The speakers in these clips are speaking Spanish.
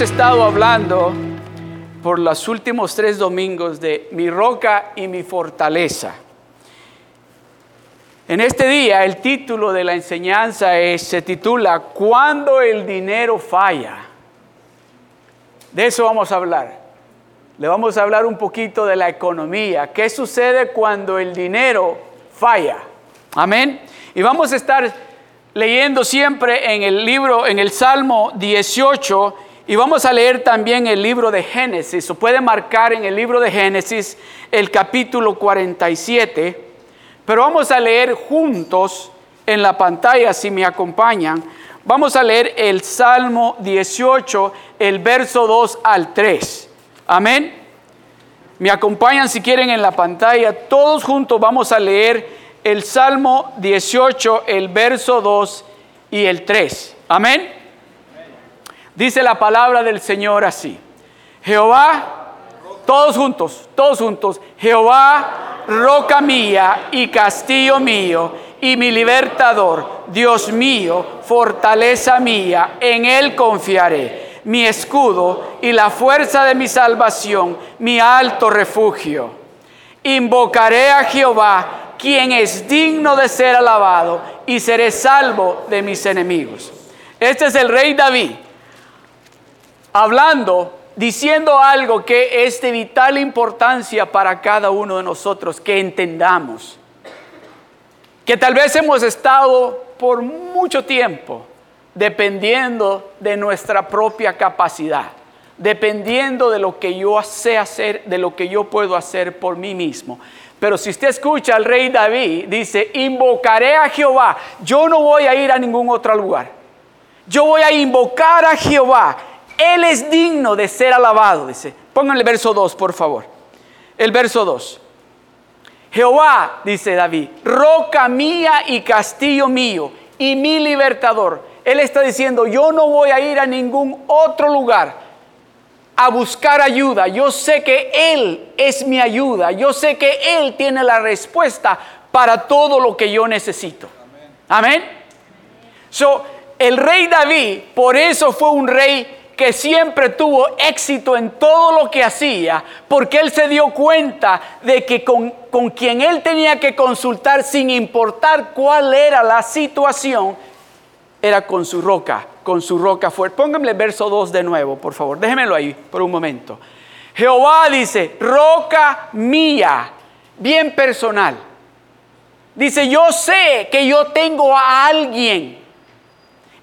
estado hablando por los últimos tres domingos de mi roca y mi fortaleza. En este día el título de la enseñanza se titula Cuando el dinero falla. De eso vamos a hablar. Le vamos a hablar un poquito de la economía. ¿Qué sucede cuando el dinero falla? Amén. Y vamos a estar leyendo siempre en el libro, en el Salmo 18, y vamos a leer también el libro de Génesis. O puede marcar en el libro de Génesis el capítulo 47. Pero vamos a leer juntos en la pantalla, si me acompañan. Vamos a leer el Salmo 18, el verso 2 al 3. Amén. Me acompañan si quieren en la pantalla. Todos juntos vamos a leer el Salmo 18, el verso 2 y el 3. Amén. Dice la palabra del Señor así. Jehová, todos juntos, todos juntos. Jehová, roca mía y castillo mío y mi libertador, Dios mío, fortaleza mía, en Él confiaré mi escudo y la fuerza de mi salvación, mi alto refugio. Invocaré a Jehová, quien es digno de ser alabado, y seré salvo de mis enemigos. Este es el rey David, hablando, diciendo algo que es de vital importancia para cada uno de nosotros, que entendamos. Que tal vez hemos estado por mucho tiempo dependiendo de nuestra propia capacidad, dependiendo de lo que yo sé hacer, de lo que yo puedo hacer por mí mismo. Pero si usted escucha al rey David, dice, invocaré a Jehová, yo no voy a ir a ningún otro lugar. Yo voy a invocar a Jehová. Él es digno de ser alabado, dice. Pónganle verso 2, por favor. El verso 2. Jehová, dice David, roca mía y castillo mío y mi libertador él está diciendo, yo no voy a ir a ningún otro lugar a buscar ayuda. Yo sé que Él es mi ayuda. Yo sé que Él tiene la respuesta para todo lo que yo necesito. Amén. So, el rey David, por eso fue un rey que siempre tuvo éxito en todo lo que hacía, porque él se dio cuenta de que con, con quien él tenía que consultar, sin importar cuál era la situación, era con su roca, con su roca fuerte. Pónganle el verso 2 de nuevo, por favor. Déjenmelo ahí por un momento. Jehová dice, roca mía, bien personal. Dice, yo sé que yo tengo a alguien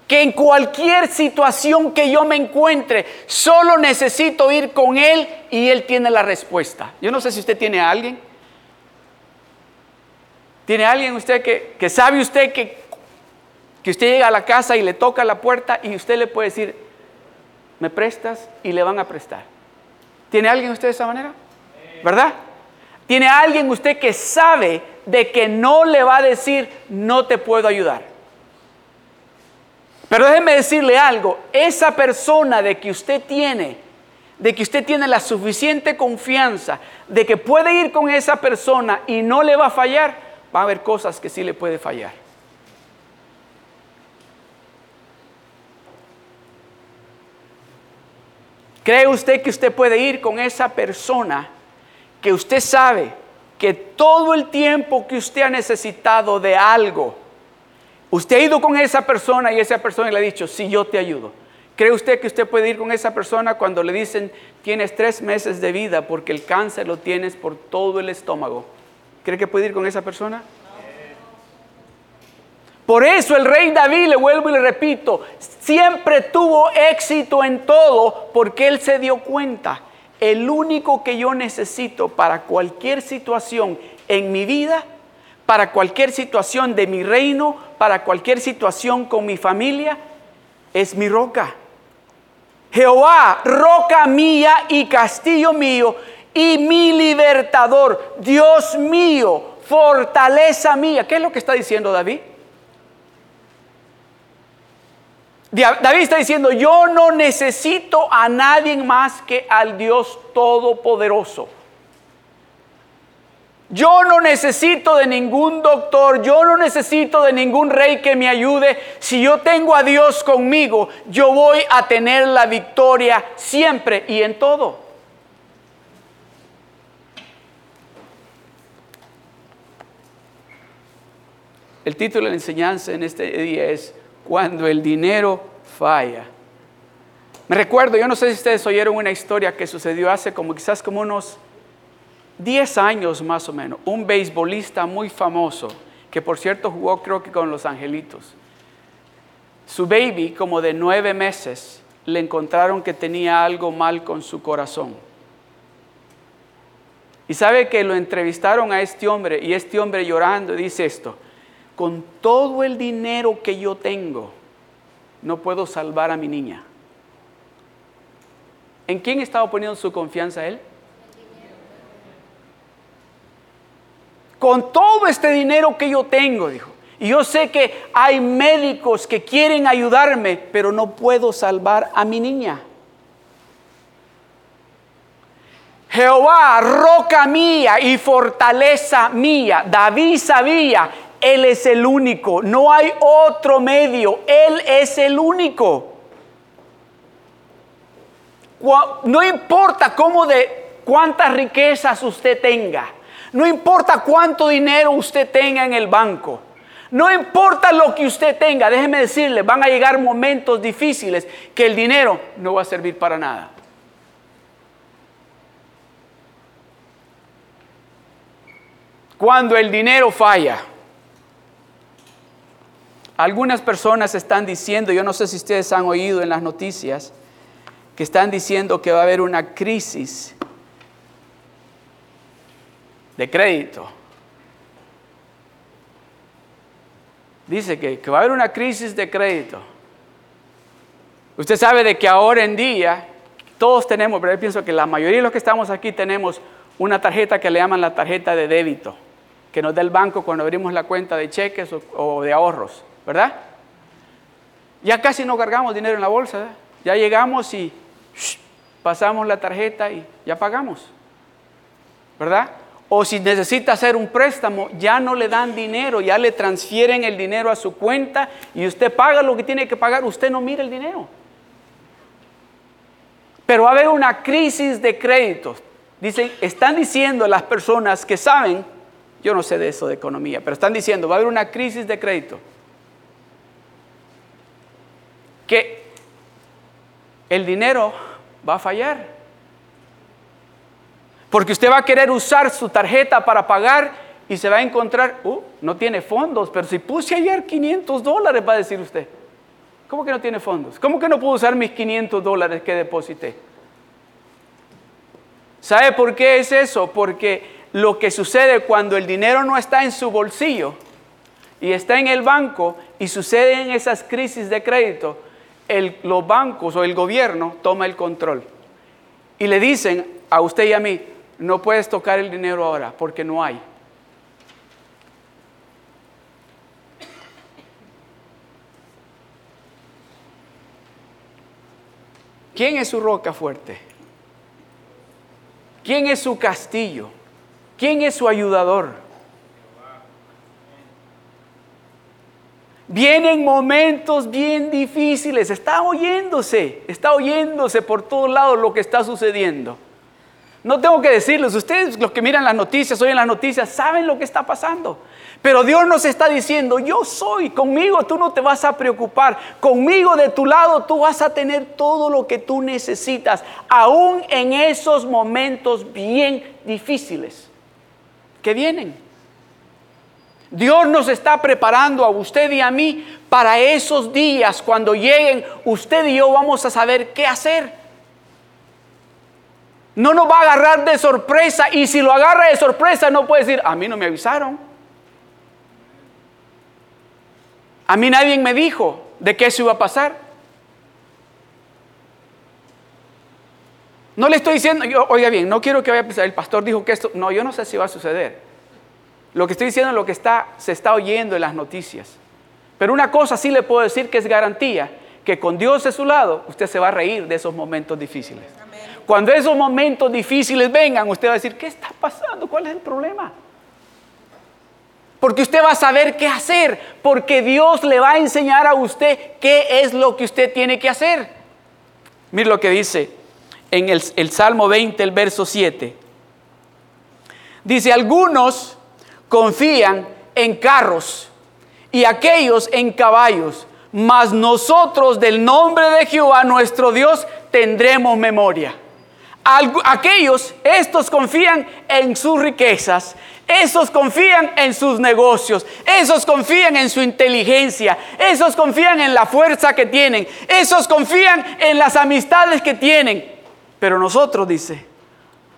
que en cualquier situación que yo me encuentre, solo necesito ir con él y él tiene la respuesta. Yo no sé si usted tiene a alguien. ¿Tiene alguien usted que, que sabe usted que que usted llega a la casa y le toca la puerta y usted le puede decir, ¿me prestas? Y le van a prestar. ¿Tiene alguien usted de esa manera? ¿Verdad? ¿Tiene alguien usted que sabe de que no le va a decir, no te puedo ayudar? Pero déjeme decirle algo, esa persona de que usted tiene, de que usted tiene la suficiente confianza, de que puede ir con esa persona y no le va a fallar, va a haber cosas que sí le puede fallar. ¿Cree usted que usted puede ir con esa persona que usted sabe que todo el tiempo que usted ha necesitado de algo, usted ha ido con esa persona y esa persona le ha dicho, sí, yo te ayudo? ¿Cree usted que usted puede ir con esa persona cuando le dicen, tienes tres meses de vida porque el cáncer lo tienes por todo el estómago? ¿Cree que puede ir con esa persona? Por eso el rey David, le vuelvo y le repito, siempre tuvo éxito en todo porque él se dio cuenta, el único que yo necesito para cualquier situación en mi vida, para cualquier situación de mi reino, para cualquier situación con mi familia, es mi roca. Jehová, roca mía y castillo mío y mi libertador, Dios mío, fortaleza mía. ¿Qué es lo que está diciendo David? David está diciendo, yo no necesito a nadie más que al Dios Todopoderoso. Yo no necesito de ningún doctor, yo no necesito de ningún rey que me ayude. Si yo tengo a Dios conmigo, yo voy a tener la victoria siempre y en todo. El título de la enseñanza en este día es Cuando el dinero falla. Me recuerdo, yo no sé si ustedes oyeron una historia que sucedió hace como quizás como unos 10 años más o menos, un beisbolista muy famoso, que por cierto jugó creo que con los Angelitos. Su baby, como de nueve meses, le encontraron que tenía algo mal con su corazón. Y sabe que lo entrevistaron a este hombre y este hombre llorando dice esto, con todo el dinero que yo tengo, no puedo salvar a mi niña. ¿En quién estaba poniendo su confianza él? Con todo este dinero que yo tengo, dijo. Y yo sé que hay médicos que quieren ayudarme, pero no puedo salvar a mi niña. Jehová, roca mía y fortaleza mía. David sabía él es el único, no hay otro medio, Él es el único. No importa cómo de cuántas riquezas usted tenga, no importa cuánto dinero usted tenga en el banco, no importa lo que usted tenga, déjeme decirle, van a llegar momentos difíciles que el dinero no va a servir para nada. Cuando el dinero falla, algunas personas están diciendo, yo no sé si ustedes han oído en las noticias, que están diciendo que va a haber una crisis de crédito. Dice que, va a haber una crisis de crédito. Usted sabe de que ahora en día todos tenemos, pero yo pienso que la mayoría de los que estamos aquí tenemos una tarjeta que le llaman la tarjeta de débito, que nos da el banco cuando abrimos la cuenta de cheques o de ahorros. ¿verdad? Ya casi no cargamos dinero en la bolsa, ya llegamos y pasamos la tarjeta y ya pagamos, ¿verdad? O si necesita hacer un préstamo, ya no le dan dinero, ya le transfieren el dinero a su cuenta y usted paga lo que tiene que pagar, usted no mira el dinero. Pero va a haber una crisis de créditos. Dicen, están diciendo las personas que saben, yo no sé de eso de economía, pero están diciendo, va a haber una crisis de crédito que el dinero va a fallar. Porque usted va a querer usar su tarjeta para pagar y se va a encontrar, uh, no tiene fondos, pero si puse ayer 500 dólares, va a decir usted. ¿Cómo que no tiene fondos? ¿Cómo que no puedo usar mis 500 dólares que deposité? ¿Sabe por qué es eso? Porque lo que sucede cuando el dinero no está en su bolsillo y está en el banco y suceden esas crisis de crédito, los bancos o el gobierno toma el control y le dicen a usted y a mí, no puedes tocar el dinero ahora porque no hay. ¿Quién es su roca fuerte? ¿Quién es su castillo? ¿Quién es su ayudador? Vienen momentos bien difíciles, está oyéndose, está oyéndose por todos lados lo que está sucediendo. No tengo que decirles, ustedes los que miran las noticias, oyen las noticias, saben lo que está pasando. Pero Dios nos está diciendo, yo soy, conmigo tú no te vas a preocupar, conmigo de tu lado tú vas a tener todo lo que tú necesitas, aún en esos momentos bien difíciles que vienen. Dios nos está preparando a usted y a mí para esos días. Cuando lleguen, usted y yo vamos a saber qué hacer. No nos va a agarrar de sorpresa y si lo agarra de sorpresa no puede decir, a mí no me avisaron. A mí nadie me dijo de qué eso iba a pasar. No le estoy diciendo, oiga bien, no quiero que vaya a pensar, el pastor dijo que esto, no, yo no sé si va a suceder. Lo que estoy diciendo es lo que está, se está oyendo en las noticias. Pero una cosa sí le puedo decir que es garantía, que con Dios de su lado, usted se va a reír de esos momentos difíciles. Cuando esos momentos difíciles vengan, usted va a decir, ¿qué está pasando? ¿Cuál es el problema? Porque usted va a saber qué hacer, porque Dios le va a enseñar a usted qué es lo que usted tiene que hacer. Mire lo que dice en el, el Salmo 20, el verso 7. Dice, algunos confían en carros y aquellos en caballos, mas nosotros del nombre de Jehová nuestro Dios tendremos memoria. Aquellos, estos confían en sus riquezas, esos confían en sus negocios, esos confían en su inteligencia, esos confían en la fuerza que tienen, esos confían en las amistades que tienen. Pero nosotros, dice,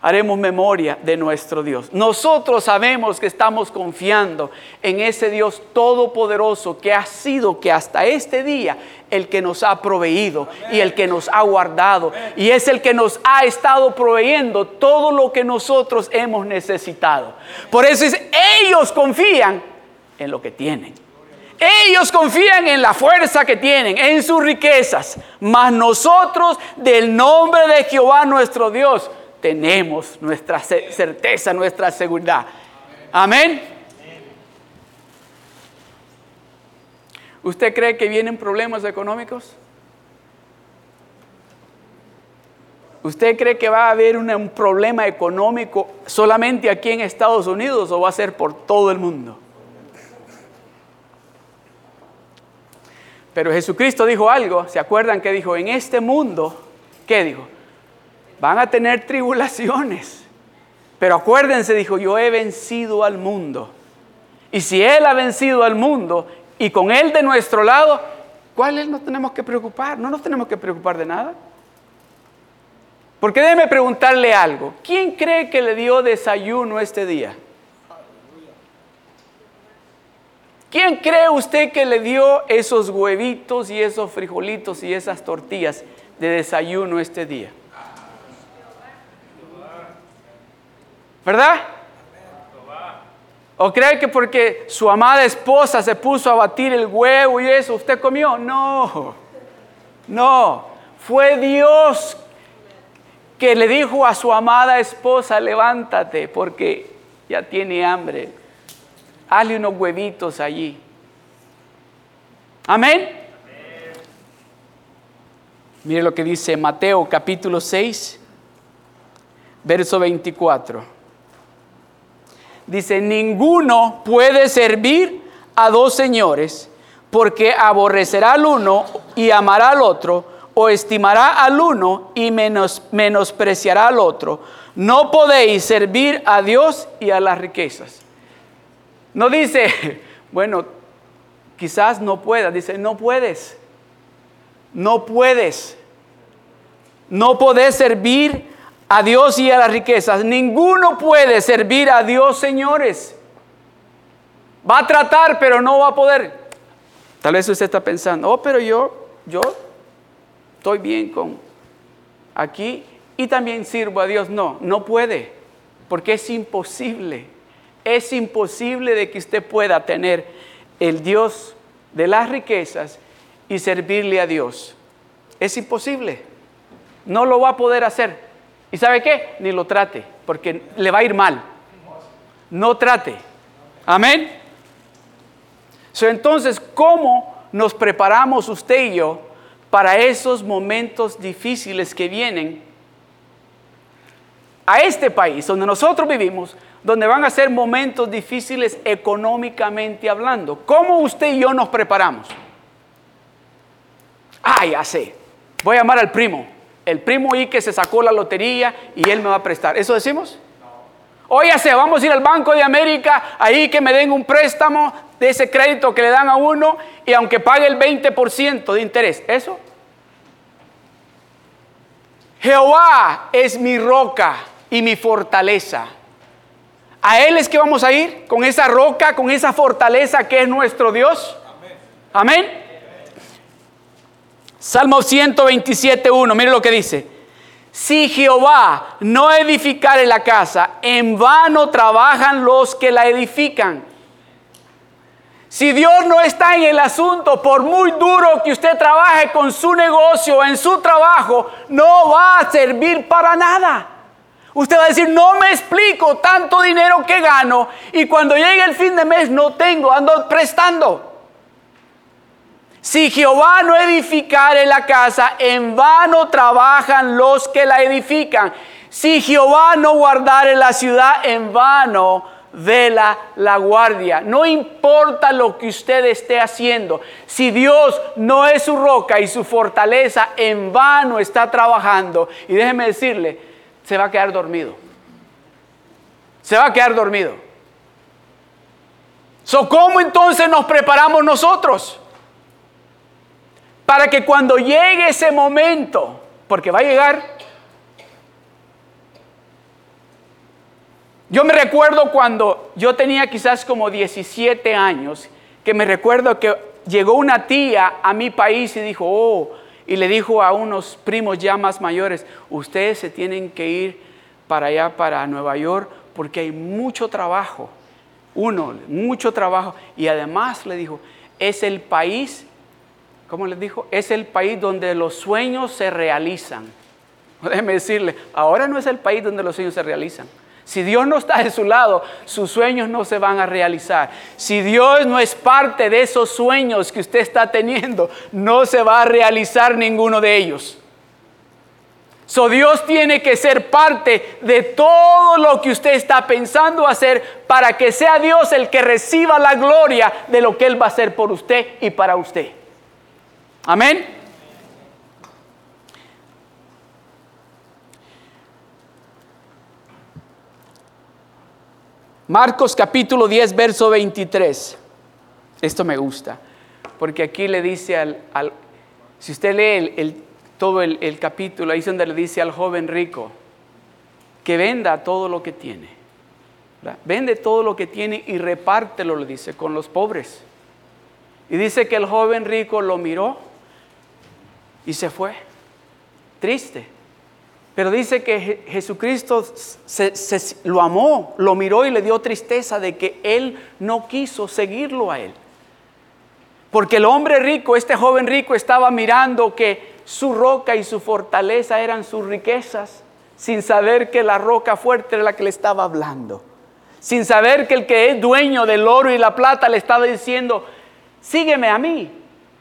haremos memoria de nuestro Dios. Nosotros sabemos que estamos confiando en ese Dios todopoderoso que ha sido que hasta este día el que nos ha proveído y el que nos ha guardado y es el que nos ha estado proveyendo todo lo que nosotros hemos necesitado. Por eso es, ellos confían en lo que tienen. Ellos confían en la fuerza que tienen, en sus riquezas, mas nosotros del nombre de Jehová nuestro Dios tenemos nuestra certeza, nuestra seguridad. Amén. ¿Usted cree que vienen problemas económicos? ¿Usted cree que va a haber un, problema económico solamente aquí en Estados Unidos o va a ser por todo el mundo? Pero Jesucristo dijo algo, ¿se acuerdan que dijo? En este mundo, ¿qué dijo? Van a tener tribulaciones. Pero acuérdense, dijo, yo he vencido al mundo. Y si Él ha vencido al mundo y con Él de nuestro lado, ¿cuál es? No tenemos que preocupar, no nos tenemos que preocupar de nada. Porque déjeme preguntarle algo. ¿Quién cree que le dio desayuno este día? ¿Quién cree usted que le dio esos huevitos y esos frijolitos y esas tortillas de desayuno este día? ¿Verdad? ¿O cree que porque su amada esposa se puso a batir el huevo y eso, usted comió? No, no, fue Dios que le dijo a su amada esposa, levántate porque ya tiene hambre. Hazle unos huevitos allí. Amén. Mire lo que dice Mateo capítulo 6, verso 24 dice, ninguno puede servir a dos señores, porque aborrecerá al uno y amará al otro, o estimará al uno y menos, menospreciará al otro. No podéis servir a Dios y a las riquezas. No dice, bueno, quizás no puedas, dice, no puedes. No puedes. No podés servir a Dios y a las riquezas. Ninguno puede servir a Dios, señores. Va a tratar, pero no va a poder. Tal vez usted está pensando, oh, pero yo, yo estoy bien con aquí y también sirvo a Dios. No, no puede, porque es imposible. Es imposible de que usted pueda tener el Dios de las riquezas y servirle a Dios. Es imposible. No lo va a poder hacer. ¿Y sabe qué? Ni lo trate, porque le va a ir mal. No trate. Amén. entonces, ¿cómo nos preparamos usted y yo para esos momentos difíciles que vienen a este país donde nosotros vivimos, donde van a ser momentos difíciles económicamente hablando? ¿Cómo usted y yo nos preparamos? Ah, ya sé. Voy a llamar al primo el primo y que se sacó la lotería y él me va a prestar. ¿Eso decimos? Óyase, vamos a ir al Banco de América, ahí que me den un préstamo de ese crédito que le dan a uno y aunque pague el 20% de interés. ¿Eso? Jehová es mi roca y mi fortaleza. A Él es que vamos a ir con esa roca, con esa fortaleza que es nuestro Dios. Amén. Salmo 127, 1, mire lo que dice. Si Jehová no edificare la casa, en vano trabajan los que la edifican. Si Dios no está en el asunto, por muy duro que usted trabaje con su negocio, en su trabajo, no va a servir para nada. Usted va a decir, no me explico tanto dinero que gano y cuando llegue el fin de mes no tengo, ando prestando. Si Jehová no edificare la casa, en vano trabajan los que la edifican. Si Jehová no guardare la ciudad, en vano vela la guardia. No importa lo que usted esté haciendo. Si Dios no es su roca y su fortaleza, en vano está trabajando. Y déjeme decirle, se va a quedar dormido. Se va a quedar dormido. So, ¿Cómo entonces nos preparamos nosotros? Para que cuando llegue ese momento, porque va a llegar, yo me recuerdo cuando yo tenía quizás como 17 años, que me recuerdo que llegó una tía a mi país y dijo, oh, y le dijo a unos primos ya más mayores, ustedes se tienen que ir para allá, para Nueva York, porque hay mucho trabajo. Uno, mucho trabajo. Y además le dijo, es el país, ¿cómo les dijo? Es el país donde los sueños se realizan. Déjeme decirle, ahora no es el país donde los sueños se realizan. Si Dios no está de su lado, sus sueños no se van a realizar. Si Dios no es parte de esos sueños que usted está teniendo, no se va a realizar ninguno de ellos. So Dios tiene que ser parte de todo lo que usted está pensando hacer para que sea Dios el que reciba la gloria de lo que Él va a hacer por usted y para usted. Amén. Marcos capítulo 10, verso 23. Esto me gusta, porque aquí le dice al, si usted lee el, todo el, capítulo, ahí es donde le dice al joven rico que venda todo lo que tiene. Vende todo lo que tiene y repártelo, le dice, con los pobres. Y dice que el joven rico lo miró y se fue, triste. Pero dice que Jesucristo se, lo amó, lo miró y le dio tristeza de que él no quiso seguirlo a él. Porque el hombre rico, este joven rico, estaba mirando que su roca y su fortaleza eran sus riquezas, sin saber que la roca fuerte era la que le estaba hablando. Sin saber que el que es dueño del oro y la plata le estaba diciendo, sígueme a mí,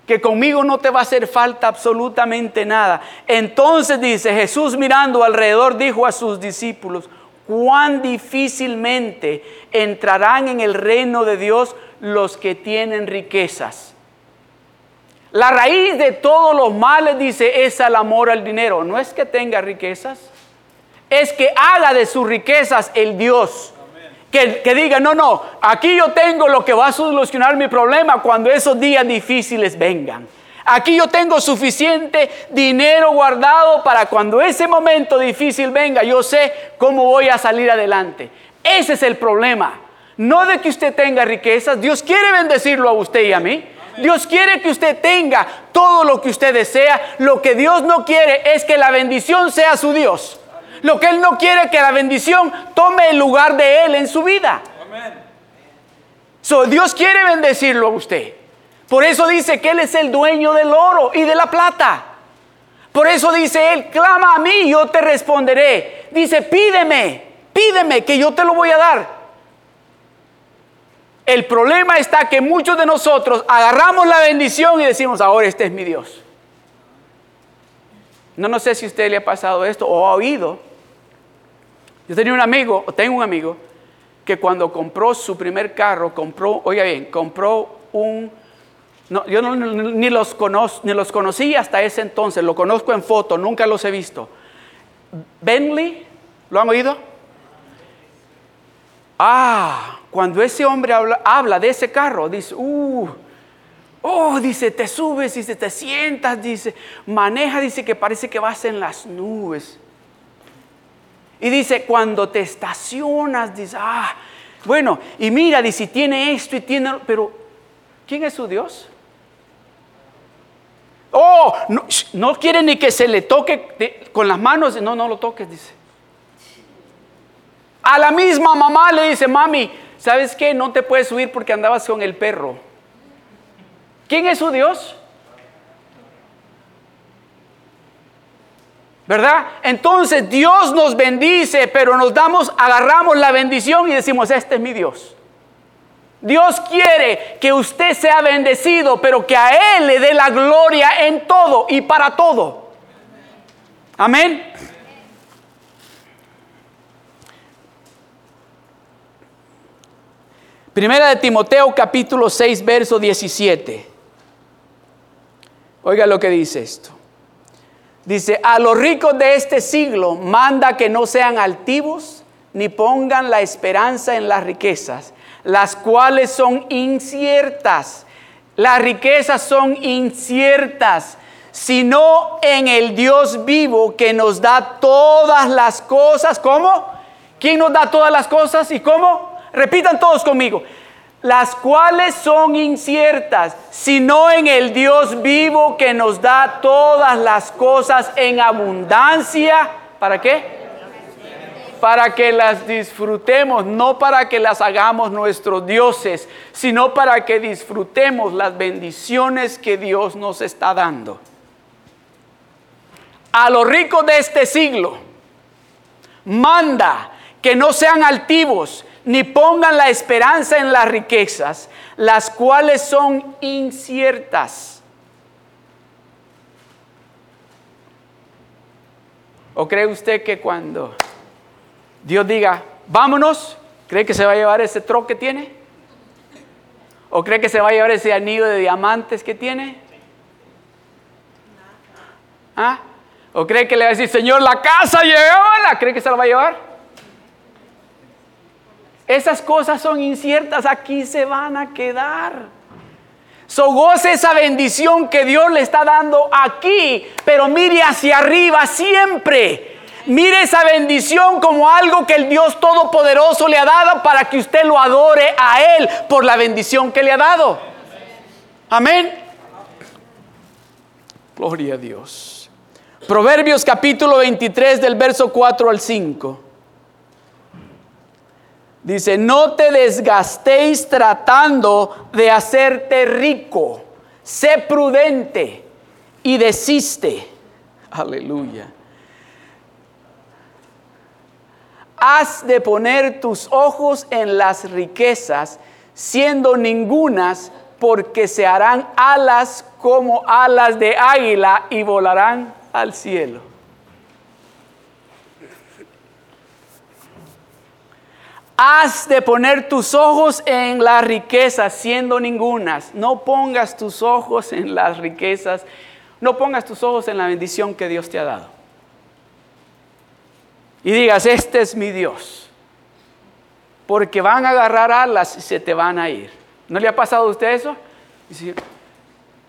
que conmigo no te va a hacer falta absolutamente nada. Entonces dice Jesús mirando alrededor, dijo a sus discípulos, cuán difícilmente entrarán en el reino de Dios los que tienen riquezas. La raíz de todos los males, dice, es el amor al dinero. No es que tenga riquezas, es que haga de sus riquezas el Dios. Que, diga, no, no, aquí yo tengo lo que va a solucionar mi problema cuando esos días difíciles vengan. Aquí yo tengo suficiente dinero guardado para cuando ese momento difícil venga, yo sé cómo voy a salir adelante. Ese es el problema. No de que usted tenga riquezas, Dios quiere bendecirlo a usted y a mí. Dios quiere que usted tenga todo lo que usted desea. Lo que Dios no quiere es que la bendición sea su Dios. Lo que Él no quiere es que la bendición tome el lugar de Él en su vida. So, Dios quiere bendecirlo a usted. Por eso dice que Él es el dueño del oro y de la plata. Por eso dice Él, clama a mí y yo te responderé. Dice, pídeme, pídeme que yo te lo voy a dar. El problema está que muchos de nosotros agarramos la bendición y decimos, ahora este es mi Dios. No, no sé si a usted le ha pasado esto o ha oído yo tenía un amigo, o tengo un amigo, que cuando compró su primer carro, compró, oiga bien, compró un, no, yo ni, los ni los conocí hasta ese entonces, lo conozco en foto, nunca los he visto. Bentley, ¿lo han oído? Ah, cuando ese hombre habla, habla de ese carro, dice, uh, oh, dice, te subes, dice, te sientas, dice, maneja, dice que parece que vas en las nubes. Y dice, cuando te estacionas, dice, ah, bueno, y mira, dice, tiene esto y tiene, pero ¿quién es su Dios? Oh, no, quiere ni que se le toque con las manos, no, no lo toques, dice. A la misma mamá le dice, mami, ¿sabes qué? No te puedes subir porque andabas con el perro. ¿Quién es su Dios? ¿Verdad? Entonces Dios nos bendice, pero nos damos, agarramos la bendición y decimos, este es mi Dios. Dios quiere que usted sea bendecido, pero que a Él le dé la gloria en todo y para todo. Amén. Primera de Timoteo capítulo 6, verso 17. Oiga lo que dice esto. Dice, a los ricos de este siglo manda que no sean altivos ni pongan la esperanza en las riquezas, las cuales son inciertas. Las riquezas son inciertas, sino en el Dios vivo que nos da todas las cosas. ¿Cómo? ¿Quién nos da todas las cosas y cómo? Repitan todos conmigo. Las cuales son inciertas, sino en el Dios vivo que nos da todas las cosas en abundancia. ¿Para qué? Para que las disfrutemos, no para que las hagamos nuestros dioses, sino para que disfrutemos las bendiciones que Dios nos está dando. A los ricos de este siglo, manda que no sean altivos, ni pongan la esperanza en las riquezas, las cuales son inciertas. ¿O cree usted que cuando Dios diga, vámonos, cree que se va a llevar ese troque que tiene? ¿O cree que se va a llevar ese anillo de diamantes que tiene? ¿Ah? ¿O cree que le va a decir, Señor, la casa llegó? ¿Cree que se la va a llevar? Esas cosas son inciertas, aquí se van a quedar. So esa bendición que Dios le está dando aquí, pero mire hacia arriba siempre. Mire esa bendición como algo que el Dios Todopoderoso le ha dado para que usted lo adore a Él por la bendición que le ha dado. Amén. Gloria a Dios. Proverbios capítulo 23 del verso 4 al 5. Dice, no te desgastéis tratando de hacerte rico. Sé prudente y desiste. Aleluya. Has de poner tus ojos en las riquezas, siendo ningunas, porque se harán alas como alas de águila y volarán al cielo. Has de poner tus ojos en las riquezas, siendo ningunas. No pongas tus ojos en las riquezas. No pongas tus ojos en la bendición que Dios te ha dado. Y digas, este es mi Dios. Porque van a agarrar alas y se te van a ir. ¿No le ha pasado a usted eso?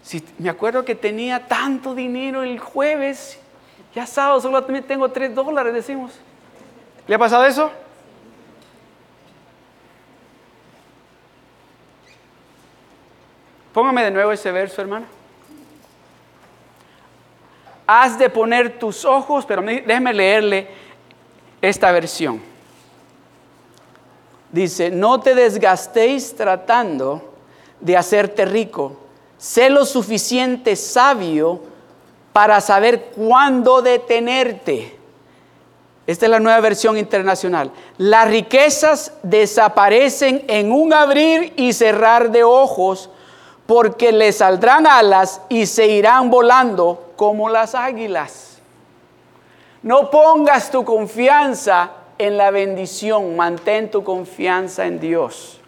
Si, me acuerdo que tenía tanto dinero el jueves, ya sábado solo tengo tres dólares, decimos. ¿Le ha pasado eso? Póngame de nuevo ese verso, hermano. Has de poner tus ojos, pero déjeme leerle esta versión. Dice, no te desgastéis tratando de hacerte rico. Sé lo suficiente sabio para saber cuándo detenerte. Esta es la nueva versión internacional. Las riquezas desaparecen en un abrir y cerrar de ojos porque le saldrán alas y se irán volando como las águilas. No pongas tu confianza en la bendición, mantén tu confianza en Dios.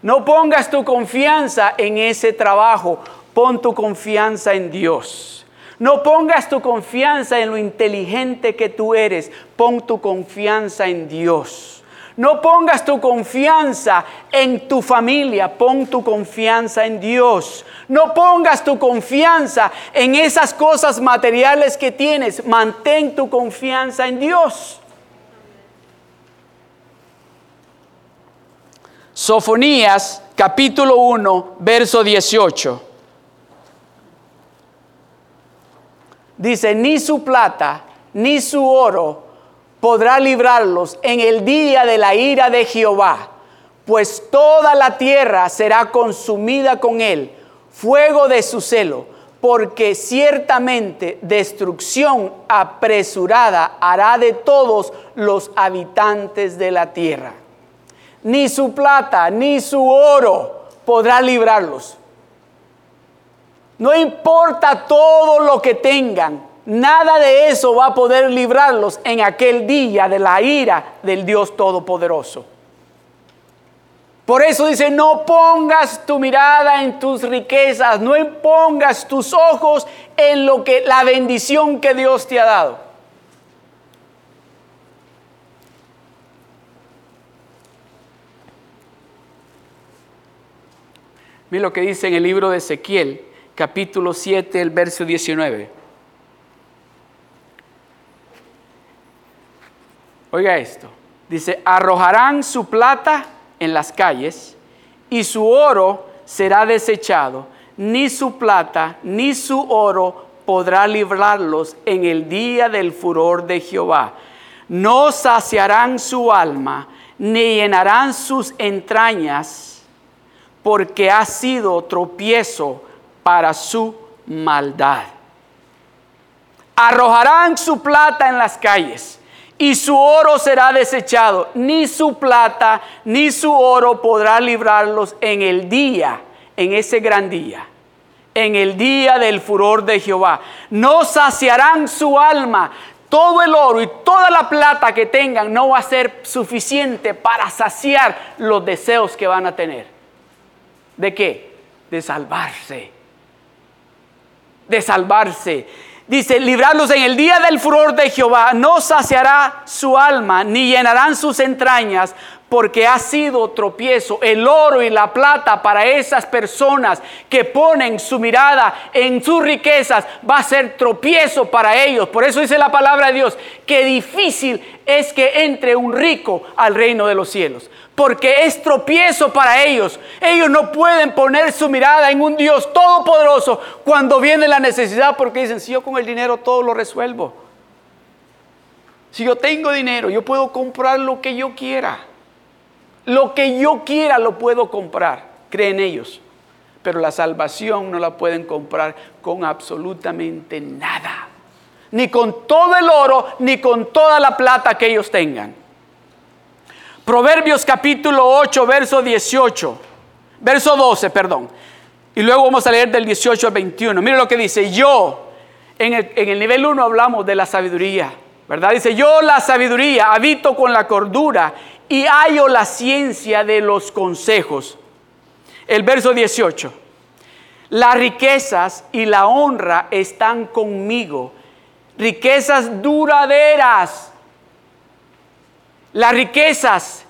No pongas tu confianza en ese trabajo, pon tu confianza en Dios. No pongas tu confianza en lo inteligente que tú eres, pon tu confianza en Dios. No pongas tu confianza en tu familia, pon tu confianza en Dios. No pongas tu confianza en esas cosas materiales que tienes, mantén tu confianza en Dios. Sofonías capítulo 1, verso 18. Dice, ni su plata, ni su oro, podrá librarlos en el día de la ira de Jehová, pues toda la tierra será consumida con él, fuego de su celo, porque ciertamente destrucción apresurada hará de todos los habitantes de la tierra. Ni su plata, ni su oro podrá librarlos. No importa todo lo que tengan, nada de eso va a poder librarlos en aquel día de la ira del Dios Todopoderoso. Por eso dice, no pongas tu mirada en tus riquezas, no pongas tus ojos en lo que la bendición que Dios te ha dado. Mira lo que dice en el libro de Ezequiel, capítulo 7, el verso 19. Oiga esto. Dice, arrojarán su plata en las calles y su oro será desechado, ni su plata ni su oro podrá librarlos en el día del furor de Jehová. No saciarán su alma, ni llenarán sus entrañas, porque ha sido tropiezo para su maldad. Arrojarán su plata en las calles y su oro será desechado. Ni su plata ni su oro podrá librarlos en el día, en ese gran día, en el día del furor de Jehová. No saciarán su alma. Todo el oro y toda la plata que tengan no va a ser suficiente para saciar los deseos que van a tener. ¿De qué? De salvarse. De salvarse Dice, librarlos en el día del furor de Jehová, no saciará su alma, ni llenarán sus entrañas, porque ha sido tropiezo. El oro y la plata para esas personas que ponen su mirada en sus riquezas va a ser tropiezo para ellos. Por eso dice la palabra de Dios, que difícil es que entre un rico al reino de los cielos porque es tropiezo para ellos. Ellos no pueden poner su mirada en un Dios todopoderoso cuando viene la necesidad, porque dicen, si yo con el dinero todo lo resuelvo. Si yo tengo dinero, yo puedo comprar lo que yo quiera. Lo que yo quiera lo puedo comprar, creen ellos. Pero la salvación no la pueden comprar con absolutamente nada. Ni con todo el oro, ni con toda la plata que ellos tengan. Proverbios capítulo 8, verso 18, verso 12, perdón. Y luego vamos a leer del 18 al 21. Mire lo que dice, yo, en el, en el nivel 1 hablamos de la sabiduría, ¿verdad? Dice, yo la sabiduría habito con la cordura y hallo la ciencia de los consejos. El verso 18, las riquezas y la honra están conmigo, riquezas duraderas las riquezas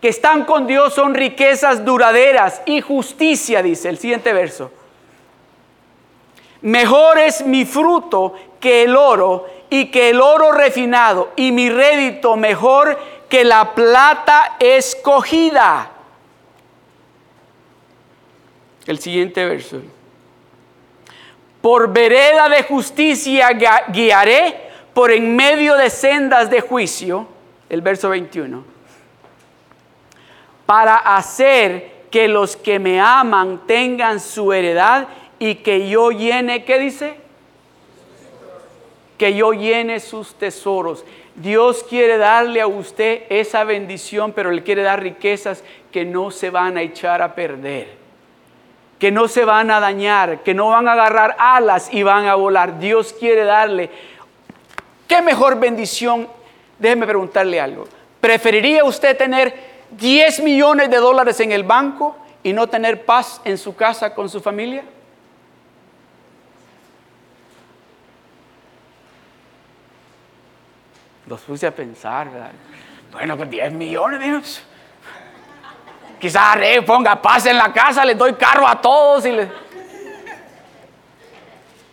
que están con Dios son riquezas duraderas y justicia, dice el siguiente verso. Mejor es mi fruto que el oro y que el oro refinado y mi rédito mejor que la plata escogida. El siguiente verso. Por vereda de justicia guiaré, por en medio de sendas de juicio el verso 21. Para hacer que los que me aman tengan su heredad y que yo llene, ¿qué dice? Que yo llene sus tesoros. Dios quiere darle a usted esa bendición, pero le quiere dar riquezas que no se van a echar a perder, que no se van a dañar, que no van a agarrar alas y van a volar. Dios quiere darle. ¿Qué mejor bendición Déjeme preguntarle algo. ¿Preferiría usted tener 10 millones de dólares en el banco y no tener paz en su casa con su familia? Los puse a pensar, ¿verdad? Bueno, pues 10 millones, Dios. Quizás ponga paz en la casa, les doy carro a todos y les...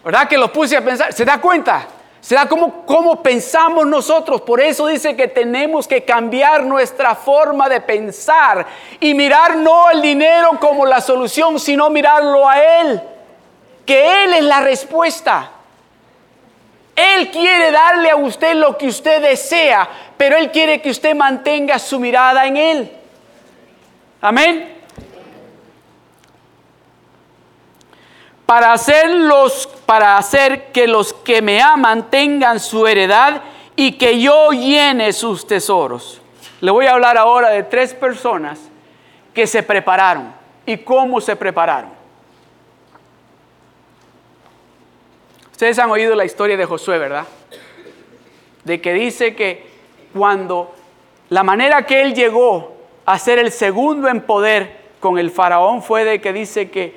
¿Verdad que los puse a pensar? ¿Se da cuenta? Se da como cómo pensamos nosotros. Por eso dice que tenemos que cambiar nuestra forma de pensar y mirar no el dinero como la solución, sino mirarlo a Él. Que Él es la respuesta. Él quiere darle a usted lo que usted desea, pero Él quiere que usted mantenga su mirada en Él. Amén. Para hacer los para hacer que los que me aman tengan su heredad y que yo llene sus tesoros. Le voy a hablar ahora de tres personas que se prepararon y cómo se prepararon. Ustedes han oído la historia de Josué, ¿verdad? De que dice que cuando la manera que él llegó a ser el segundo en poder con el faraón fue de que dice que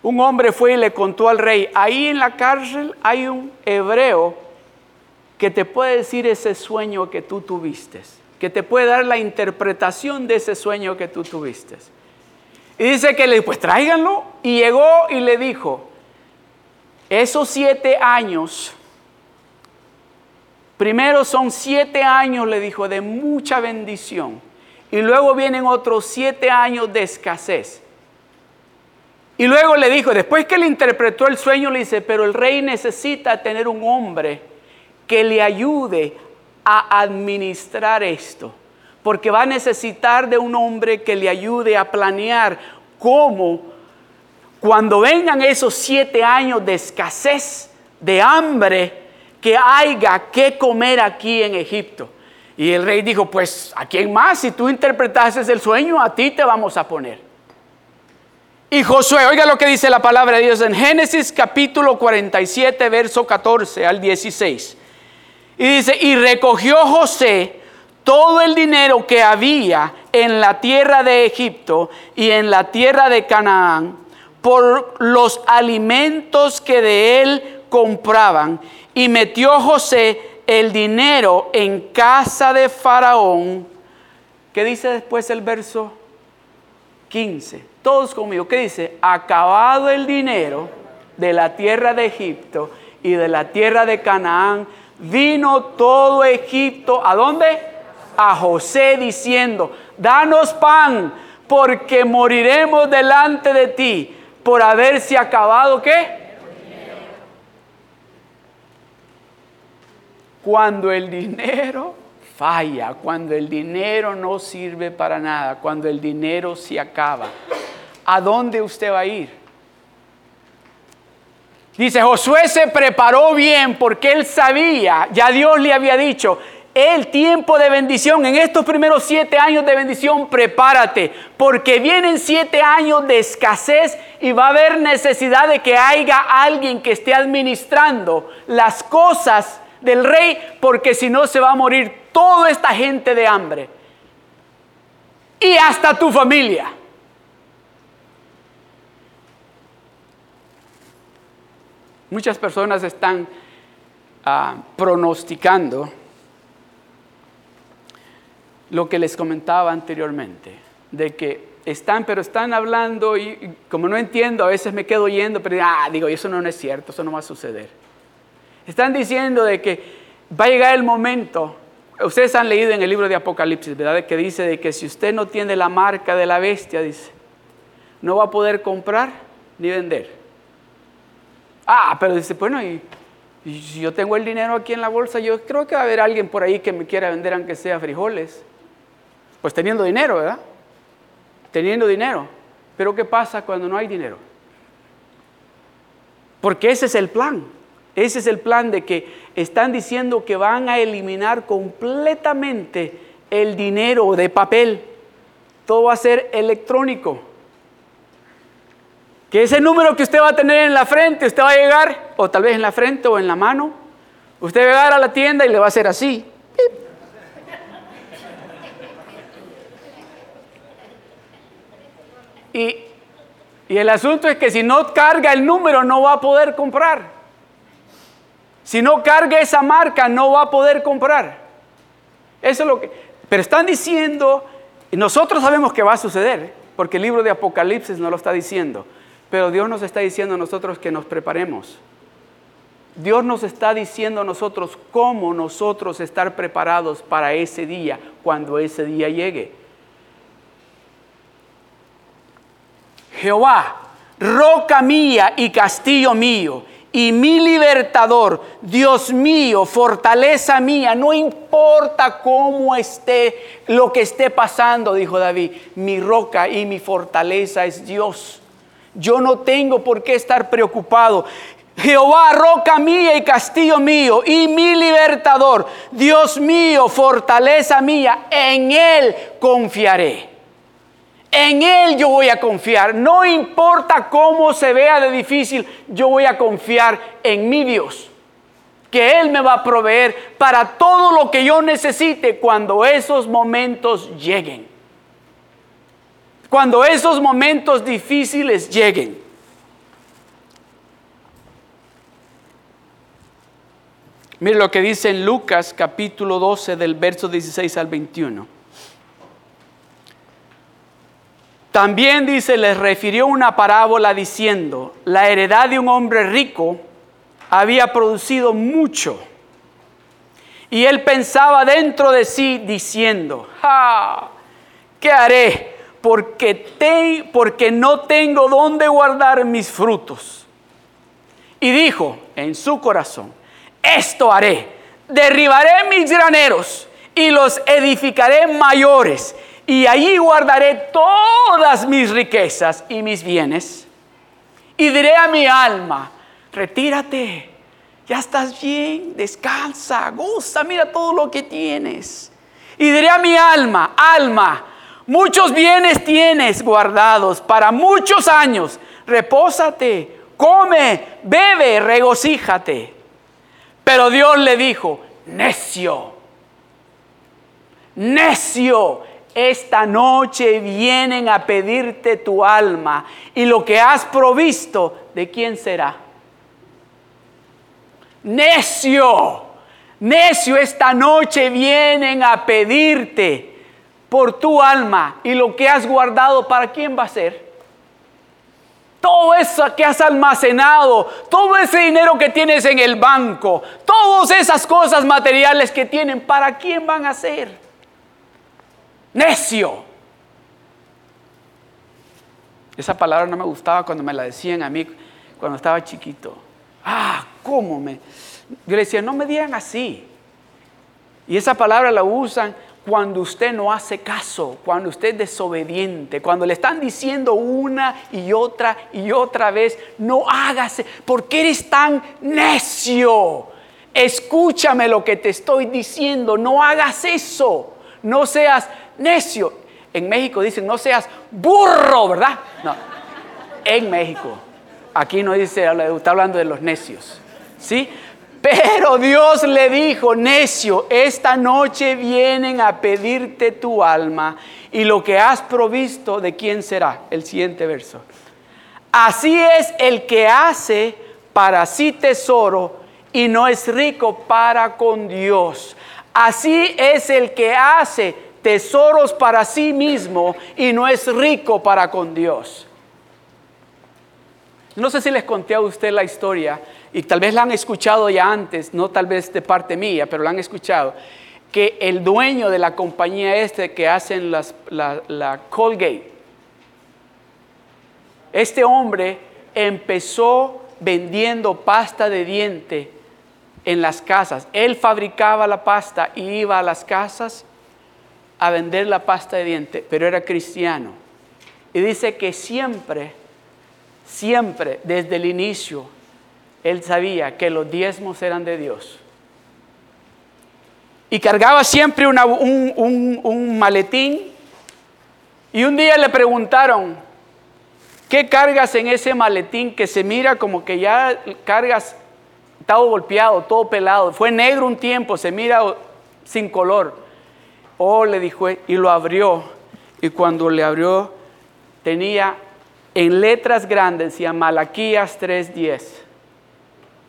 un hombre fue y le contó al rey, ahí en la cárcel hay un hebreo que te puede decir ese sueño que tú tuviste, que te puede dar la interpretación de ese sueño que tú tuviste. Y dice que le pues tráiganlo. Y llegó y le dijo, esos siete años, primero son siete años, le dijo, de mucha bendición. Y luego vienen otros siete años de escasez. Y luego le dijo, después que le interpretó el sueño, le dice, pero el rey necesita tener un hombre que le ayude a administrar esto. Porque va a necesitar de un hombre que le ayude a planear cómo cuando vengan esos siete años de escasez, de hambre, que haya que comer aquí en Egipto. Y el rey dijo, pues, ¿a quién más? Si tú interpretases el sueño, a ti te vamos a poner. Y Josué, oiga lo que dice la palabra de Dios en Génesis capítulo 47, verso 14 al 16. Y dice, y recogió José todo el dinero que había en la tierra de Egipto y en la tierra de Canaán por los alimentos que de él compraban. Y metió José el dinero en casa de Faraón. ¿Qué dice después el verso 15? Todos conmigo. ¿Qué dice? Acabado el dinero de la tierra de Egipto y de la tierra de Canaán, vino todo Egipto. ¿A dónde? A José diciendo, danos pan porque moriremos delante de ti por haberse acabado qué? Cuando el dinero falla, cuando el dinero no sirve para nada, cuando el dinero se acaba, ¿a dónde usted va a ir? Dice, Josué se preparó bien porque él sabía, ya Dios le había dicho, el tiempo de bendición, en estos primeros siete años de bendición, prepárate, porque vienen siete años de escasez y va a haber necesidad de que haya alguien que esté administrando las cosas del rey, porque si no se va a morir toda esta gente de hambre. Y hasta tu familia. Muchas personas están ah, pronosticando lo que les comentaba anteriormente, de que están, pero están hablando y, como no entiendo, a veces me quedo oyendo, pero ah, digo, eso no es cierto, eso no va a suceder. Están diciendo de que va a llegar el momento, ustedes han leído en el libro de Apocalipsis, ¿verdad? Que dice de que si usted no tiene la marca de la bestia, dice, no va a poder comprar ni vender. Ah, pero dice, bueno, y, y si yo tengo el dinero aquí en la bolsa, yo creo que va a haber alguien por ahí que me quiera vender aunque sea frijoles. Pues teniendo dinero, ¿verdad? Teniendo dinero. Pero ¿qué pasa cuando no hay dinero? Porque ese es el plan. Ese es el plan de que están diciendo que van a eliminar completamente el dinero de papel. Todo va a ser electrónico. Que ese número que usted va a tener en la frente, usted va a llegar, o tal vez en la frente o en la mano, usted va a llegar a la tienda y le va a hacer así. Y, el asunto es que si no carga el número no va a poder comprar. Si no carga esa marca no va a poder comprar. Eso es lo que... Pero están diciendo, y nosotros sabemos que va a suceder, porque el libro de Apocalipsis no lo está diciendo, pero Dios nos está diciendo a nosotros que nos preparemos. Dios nos está diciendo a nosotros cómo nosotros estar preparados para ese día, cuando ese día llegue. Jehová, roca mía y castillo mío, y mi libertador, Dios mío, fortaleza mía, no importa cómo esté lo que esté pasando, dijo David, mi roca y mi fortaleza es Dios. Yo no tengo por qué estar preocupado. Jehová, roca mía y castillo mío y mi libertador, Dios mío, fortaleza mía, en Él confiaré. En Él yo voy a confiar. No importa cómo se vea de difícil, yo voy a confiar en mi Dios. Que Él me va a proveer para todo lo que yo necesite cuando esos momentos lleguen. Cuando esos momentos difíciles lleguen. Mire lo que dice en Lucas capítulo 12 del verso 16 al 21. También dice, les refirió una parábola diciendo, la heredad de un hombre rico había producido mucho. Y él pensaba dentro de sí diciendo, ¿qué haré? Porque, te, porque no tengo dónde guardar mis frutos. Y dijo en su corazón, esto haré, derribaré mis graneros y los edificaré mayores, y allí guardaré todas mis riquezas y mis bienes. Y diré a mi alma, retírate, ya estás bien, descansa, goza, mira todo lo que tienes. Y diré a mi alma, alma, muchos bienes tienes guardados para muchos años, repósate, come, bebe, regocíjate. Pero Dios le dijo, necio, necio, esta noche vienen a pedirte tu alma y lo que has provisto, ¿de quién será? Necio, necio, esta noche vienen a pedirte por tu alma y lo que has guardado, ¿para quién va a ser? todo eso que has almacenado, todo ese dinero que tienes en el banco, todas esas cosas materiales que tienen, ¿para quién van a ser? Necio. Esa palabra no me gustaba cuando me la decían a mí cuando estaba chiquito. Ah, ¿cómo me? Yo decía, no me digan así. Y esa palabra la usan cuando usted no hace caso, cuando usted es desobediente, cuando le están diciendo una y otra y otra vez, no hágase, porque eres tan necio. Escúchame lo que te estoy diciendo, no hagas eso, no seas necio. En México dicen, no seas burro, ¿verdad? No, en México. Aquí no dice, está hablando de los necios. ¿Sí? Pero Dios le dijo, necio, esta noche vienen a pedirte tu alma y lo que has provisto, ¿de quién será? El siguiente verso. Así es el que hace para sí tesoro y no es rico para con Dios. Así es el que hace tesoros para sí mismo y no es rico para con Dios. No sé si les conté a usted la historia y tal vez la han escuchado ya antes, no tal vez de parte mía, pero la han escuchado, que el dueño de la compañía este que hacen las, la, la Colgate, este hombre empezó vendiendo pasta de diente en las casas. Él fabricaba la pasta y iba a las casas a vender la pasta de diente, pero era cristiano. Y dice que siempre, siempre, desde el inicio, él sabía que los diezmos eran de Dios. Y cargaba siempre un, maletín. Y un día le preguntaron, ¿qué cargas en ese maletín que se mira como que ya cargas, todo golpeado, todo pelado? Fue negro un tiempo, se mira sin color. Oh, le dijo, y lo abrió. Y cuando le abrió, tenía en letras grandes, decía Malaquías 3:10.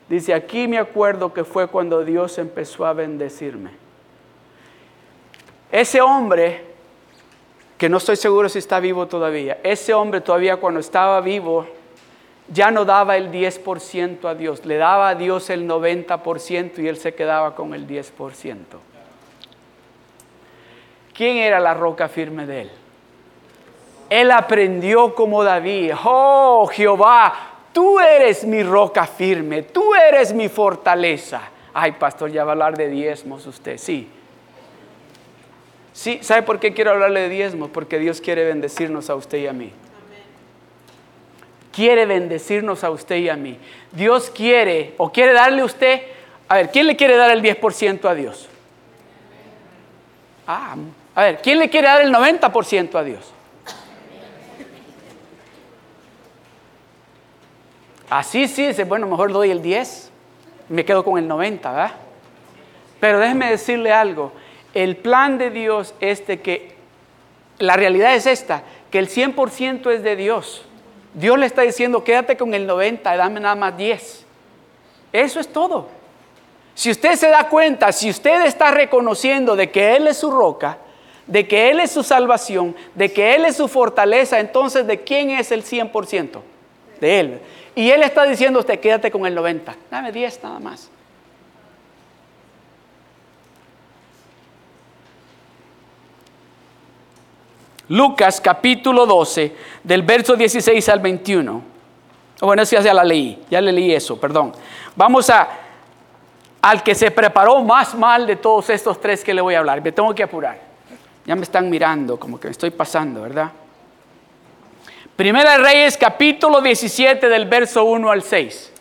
Dice, aquí me acuerdo que fue cuando Dios empezó a bendecirme. Ese hombre, que no estoy seguro si está vivo todavía, ese hombre todavía cuando estaba vivo, ya no daba el 10% a Dios, le daba a Dios el 90% y él se quedaba con el 10%. ¿Quién era la roca firme de él? Él aprendió como David, oh Jehová, Tú eres mi roca firme, tú eres mi fortaleza. Ay, pastor, ya va a hablar de diezmos usted, sí. Sí, ¿sabe por qué quiero hablarle de diezmos? Porque Dios quiere bendecirnos a usted y a mí. quiere bendecirnos a usted y a mí. Dios quiere o quiere darle a usted, a ver, ¿quién le quiere dar el 10% a Dios? Ah, a ver, ¿quién le quiere dar el 90% a Dios? Así sí, dice, bueno, mejor doy el 10, me quedo con el 90, ¿verdad? Pero déjeme decirle algo, el plan de Dios es de que, la realidad es esta, que el 100% es de Dios. Dios le está diciendo, quédate con el 90 y dame nada más 10. Eso es todo. Si usted se da cuenta, si usted está reconociendo de que Él es su roca, de que Él es su salvación, de que Él es su fortaleza, entonces ¿de quién es el 100%? De Él. Y Él está diciendo a usted, quédate con el 90, dame 10 nada más. Lucas capítulo 12, del verso 16 al 21. Bueno, esa ya la leí, ya le leí eso, perdón. Vamos a, al que se preparó más mal de todos estos tres que le voy a hablar. Me tengo que apurar. Ya me están mirando, como que me estoy pasando, ¿verdad? Primera Reyes, capítulo 17, del verso 1 al 6.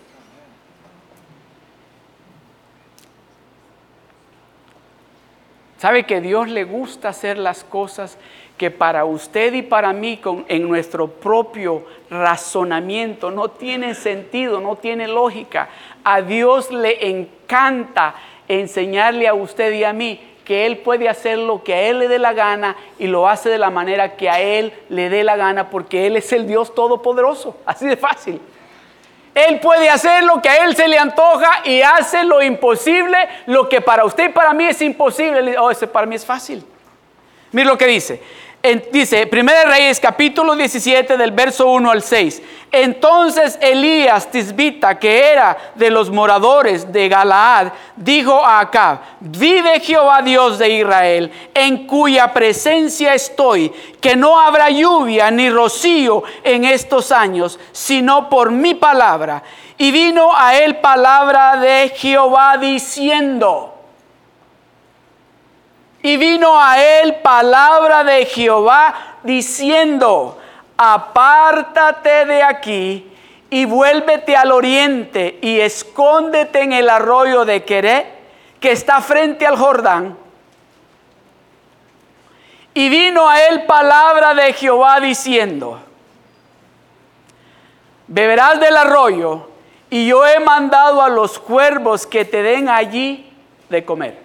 ¿Sabe que Dios le gusta hacer las cosas que para usted y para mí con, en nuestro propio razonamiento no tiene sentido, no tiene lógica? A Dios le encanta enseñarle a usted y a mí que Él puede hacer lo que a Él le dé la gana y lo hace de la manera que a Él le dé la gana porque Él es el Dios Todopoderoso. Así de fácil. Él puede hacer lo que a Él se le antoja y hace lo imposible, lo que para usted y para mí es imposible. Oh, ese para mí es fácil. Mire lo que dice dice, 1 Reyes capítulo 17 del verso 1 al 6. Entonces Elías Tisbita, que era de los moradores de Galaad, dijo a Acab, vive Jehová Dios de Israel, en cuya presencia estoy, que no habrá lluvia ni rocío en estos años, sino por mi palabra. Y vino a él palabra de Jehová diciendo, y vino a él palabra de Jehová diciendo, apártate de aquí y vuélvete al oriente y escóndete en el arroyo de Queré, que está frente al Jordán. Y vino a él palabra de Jehová diciendo, beberás del arroyo y yo he mandado a los cuervos que te den allí de comer.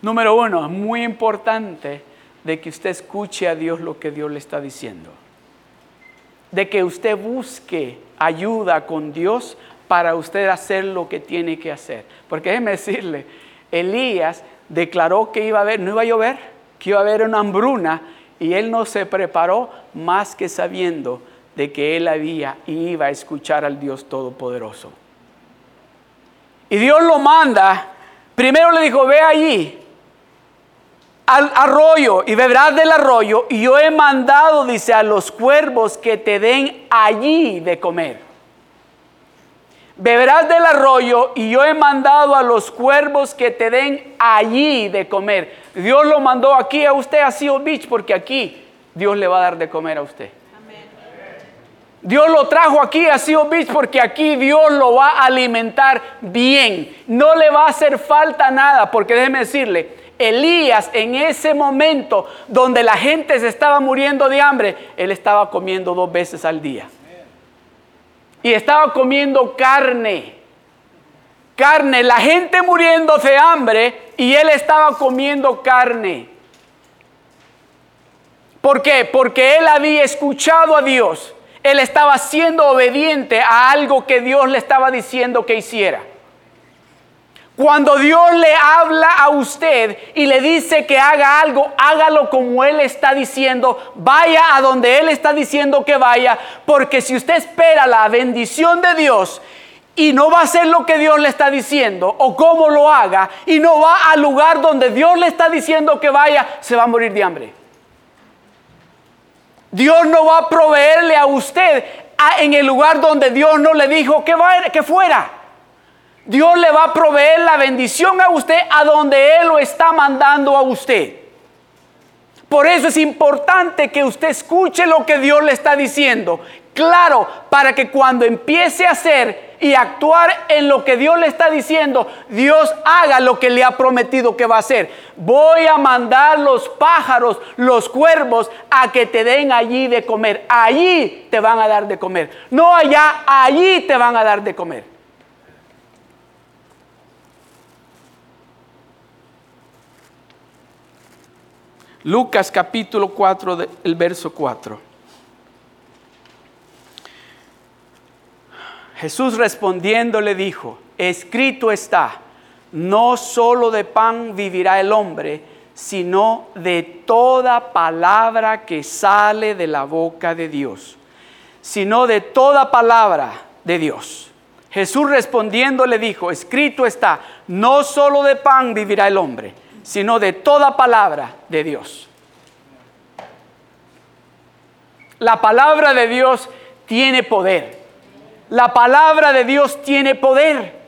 Número uno, es muy importante de que usted escuche a Dios lo que Dios le está diciendo. De que usted busque ayuda con Dios para usted hacer lo que tiene que hacer. Porque déjeme decirle, Elías declaró que iba a haber, no iba a llover, que iba a haber una hambruna y él no se preparó más que sabiendo de que él había y iba a escuchar al Dios Todopoderoso. Y Dios lo manda, primero le dijo, ve allí al arroyo y beberás del arroyo y yo he mandado, dice, a los cuervos que te den allí de comer. Beberás del arroyo y yo he mandado a los cuervos que te den allí de comer. Dios lo mandó aquí a usted a Seal Beach porque aquí Dios le va a dar de comer a usted. Dios lo trajo aquí a Seal Beach porque aquí Dios lo va a alimentar bien. No le va a hacer falta nada porque déjeme decirle, Elías en ese momento donde la gente se estaba muriendo de hambre, él estaba comiendo dos veces al día. Y estaba comiendo carne. Carne, la gente muriendo de hambre y él estaba comiendo carne. ¿Por qué? Porque él había escuchado a Dios. Él estaba siendo obediente a algo que Dios le estaba diciendo que hiciera. Cuando Dios le habla a usted y le dice que haga algo, hágalo como Él está diciendo, vaya a donde Él está diciendo que vaya, porque si usted espera la bendición de Dios y no va a hacer lo que Dios le está diciendo o cómo lo haga y no va al lugar donde Dios le está diciendo que vaya, se va a morir de hambre. Dios no va a proveerle a usted en el lugar donde Dios no le dijo que, fuera. Dios le va a proveer la bendición a usted a donde Él lo está mandando a usted. Por eso es importante que usted escuche lo que Dios le está diciendo. Claro, para que cuando empiece a hacer y actuar en lo que Dios le está diciendo, Dios haga lo que le ha prometido que va a hacer. Voy a mandar los pájaros, los cuervos, a que te den allí de comer. Allí te van a dar de comer. No allá, allí te van a dar de comer. Lucas capítulo 4, el verso 4. Jesús respondiendo le dijo, escrito está, no solo de pan vivirá el hombre, sino de toda palabra que sale de la boca de Dios, sino de toda palabra de Dios. Jesús respondiendo le dijo, escrito está, no solo de pan vivirá el hombre, sino de toda palabra de Dios. La palabra de Dios tiene poder. La palabra de Dios tiene poder.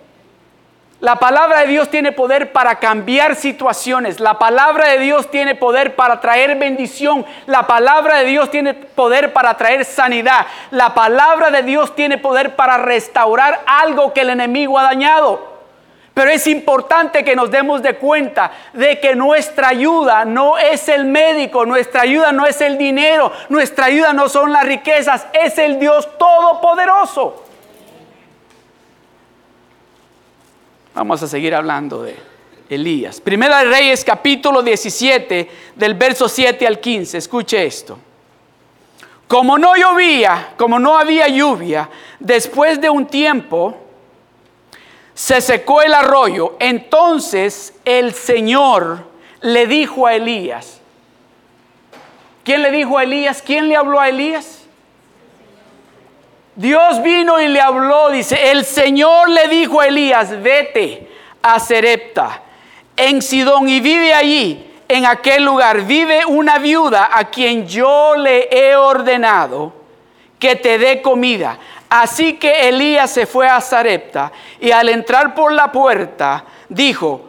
La palabra de Dios tiene poder para cambiar situaciones. La palabra de Dios tiene poder para traer bendición. La palabra de Dios tiene poder para traer sanidad. La palabra de Dios tiene poder para restaurar algo que el enemigo ha dañado. Pero es importante que nos demos de cuenta de que nuestra ayuda no es el médico, nuestra ayuda no es el dinero, nuestra ayuda no son las riquezas, es el Dios Todopoderoso. Vamos a seguir hablando de Elías. Primera de Reyes capítulo 17 del verso 7 al 15. Escuche esto. Como no llovía, como no había lluvia, después de un tiempo, se secó el arroyo. Entonces el Señor le dijo a Elías, ¿quién le dijo a Elías? ¿Quién le habló a Elías? Dios vino y le habló, dice, el Señor le dijo a Elías, vete a Serepta, en Sidón, y vive allí, en aquel lugar. Vive una viuda a quien yo le he ordenado que te dé comida. Así que Elías se fue a Zarepta y al entrar por la puerta dijo,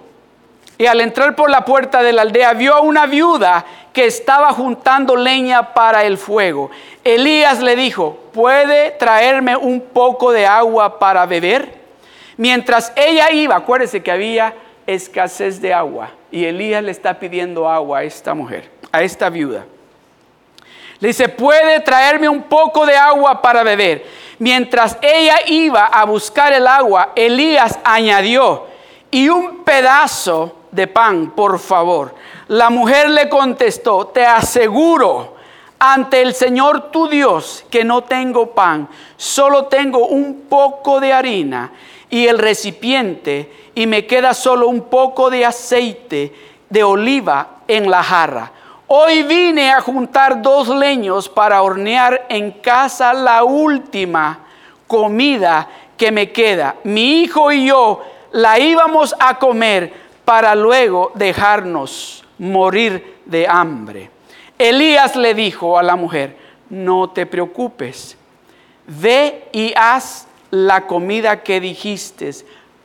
y al entrar por la puerta de la aldea vio a una viuda que estaba juntando leña para el fuego. Elías le dijo, ¿puede traerme un poco de agua para beber? Mientras ella iba, acuérdese que había escasez de agua y Elías le está pidiendo agua a esta mujer, a esta viuda. Le dice, ¿puede traerme un poco de agua para beber? Mientras ella iba a buscar el agua, Elías añadió, y un pedazo de pan, por favor. La mujer le contestó, te aseguro ante el Señor tu Dios que no tengo pan, solo tengo un poco de harina y el recipiente y me queda solo un poco de aceite de oliva en la jarra. Hoy vine a juntar dos leños para hornear en casa la última comida que me queda. Mi hijo y yo la íbamos a comer para luego dejarnos morir de hambre. Elías le dijo a la mujer, no te preocupes, ve y haz la comida que dijiste,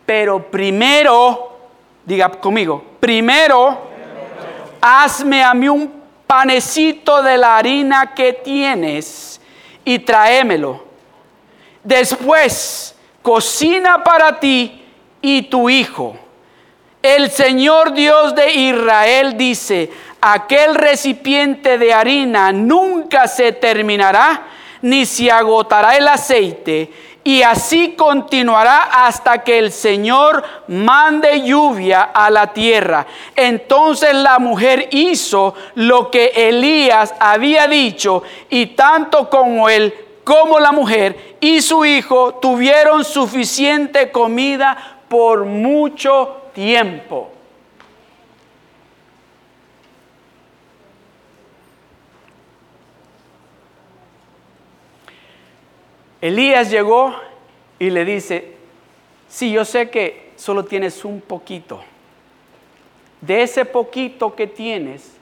pero primero, diga conmigo, primero hazme a mí un panecito de la harina que tienes y tráemelo. Después, cocina para ti y tu hijo. El Señor Dios de Israel dice, aquel recipiente de harina nunca se terminará, ni se agotará el aceite, y así continuará hasta que el Señor mande lluvia a la tierra. Entonces la mujer hizo lo que Elías había dicho y tanto como él como la mujer y su hijo tuvieron suficiente comida por mucho tiempo. Elías llegó y le dice, sí, yo sé que solo tienes un poquito. De ese poquito que tienes,